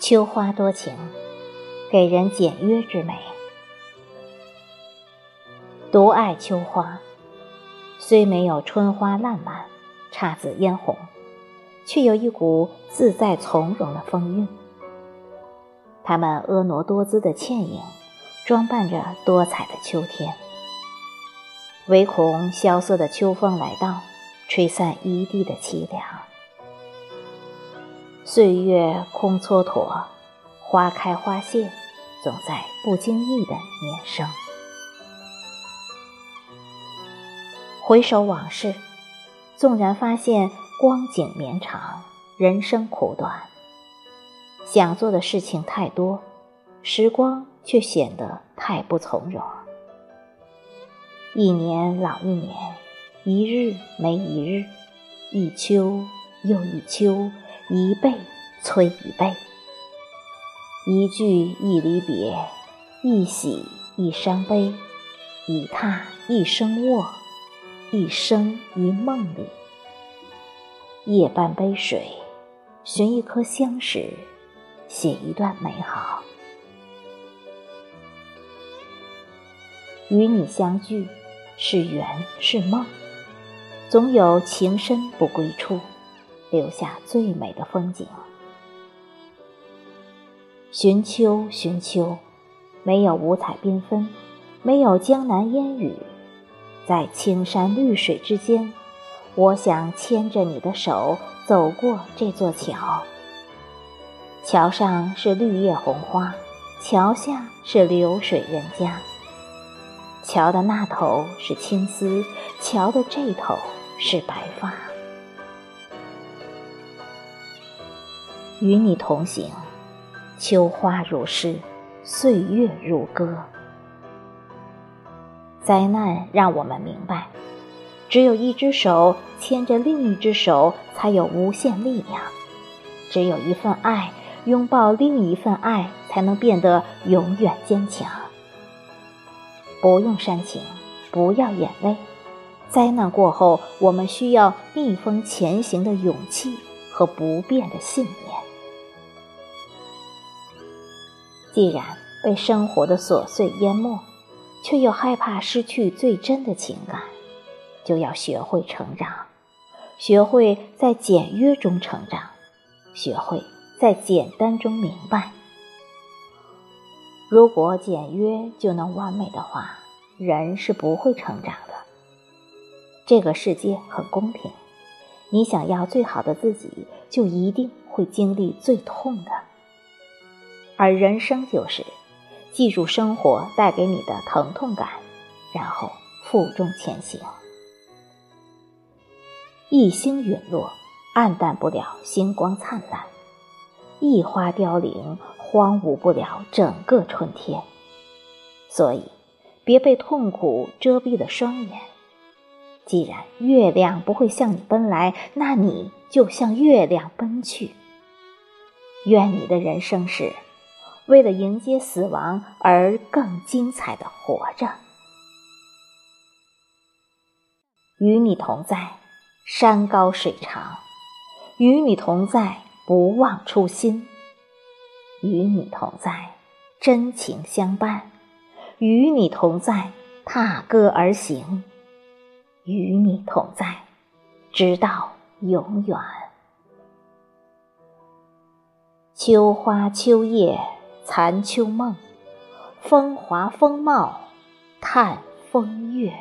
秋花多情，给人简约之美。独爱秋花，虽没有春花烂漫、姹紫嫣红，却有一股自在从容的风韵。它们婀娜多姿的倩影，装扮着多彩的秋天。唯恐萧瑟的秋风来到，吹散一地的凄凉。岁月空蹉跎，花开花谢，总在不经意的年生。回首往事，纵然发现光景绵长，人生苦短，想做的事情太多，时光却显得太不从容。一年老一年，一日没一日，一秋又一秋。一辈催一辈，一句一离别，一喜一伤悲，一榻一生卧，一生一梦里。夜半杯水，寻一颗相识，写一段美好。与你相聚，是缘是梦，总有情深不归处。留下最美的风景。寻秋，寻秋，没有五彩缤纷，没有江南烟雨，在青山绿水之间，我想牵着你的手走过这座桥。桥上是绿叶红花，桥下是流水人家。桥的那头是青丝，桥的这头是白发。与你同行，秋花如诗，岁月如歌。灾难让我们明白，只有一只手牵着另一只手，才有无限力量；只有一份爱拥抱另一份爱，才能变得永远坚强。不用煽情，不要眼泪。灾难过后，我们需要逆风前行的勇气和不变的信念。既然被生活的琐碎淹没，却又害怕失去最真的情感，就要学会成长，学会在简约中成长，学会在简单中明白。如果简约就能完美的话，人是不会成长的。这个世界很公平，你想要最好的自己，就一定会经历最痛的。而人生就是，记住生活带给你的疼痛感，然后负重前行。一星陨落，暗淡不了星光灿烂；一花凋零，荒芜不了整个春天。所以，别被痛苦遮蔽了双眼。既然月亮不会向你奔来，那你就向月亮奔去。愿你的人生是。为了迎接死亡而更精彩的活着，与你同在，山高水长；与你同在，不忘初心；与你同在，真情相伴；与你同在，踏歌而行；与你同在，直到永远。秋花秋叶。残秋梦风华风貌叹风月。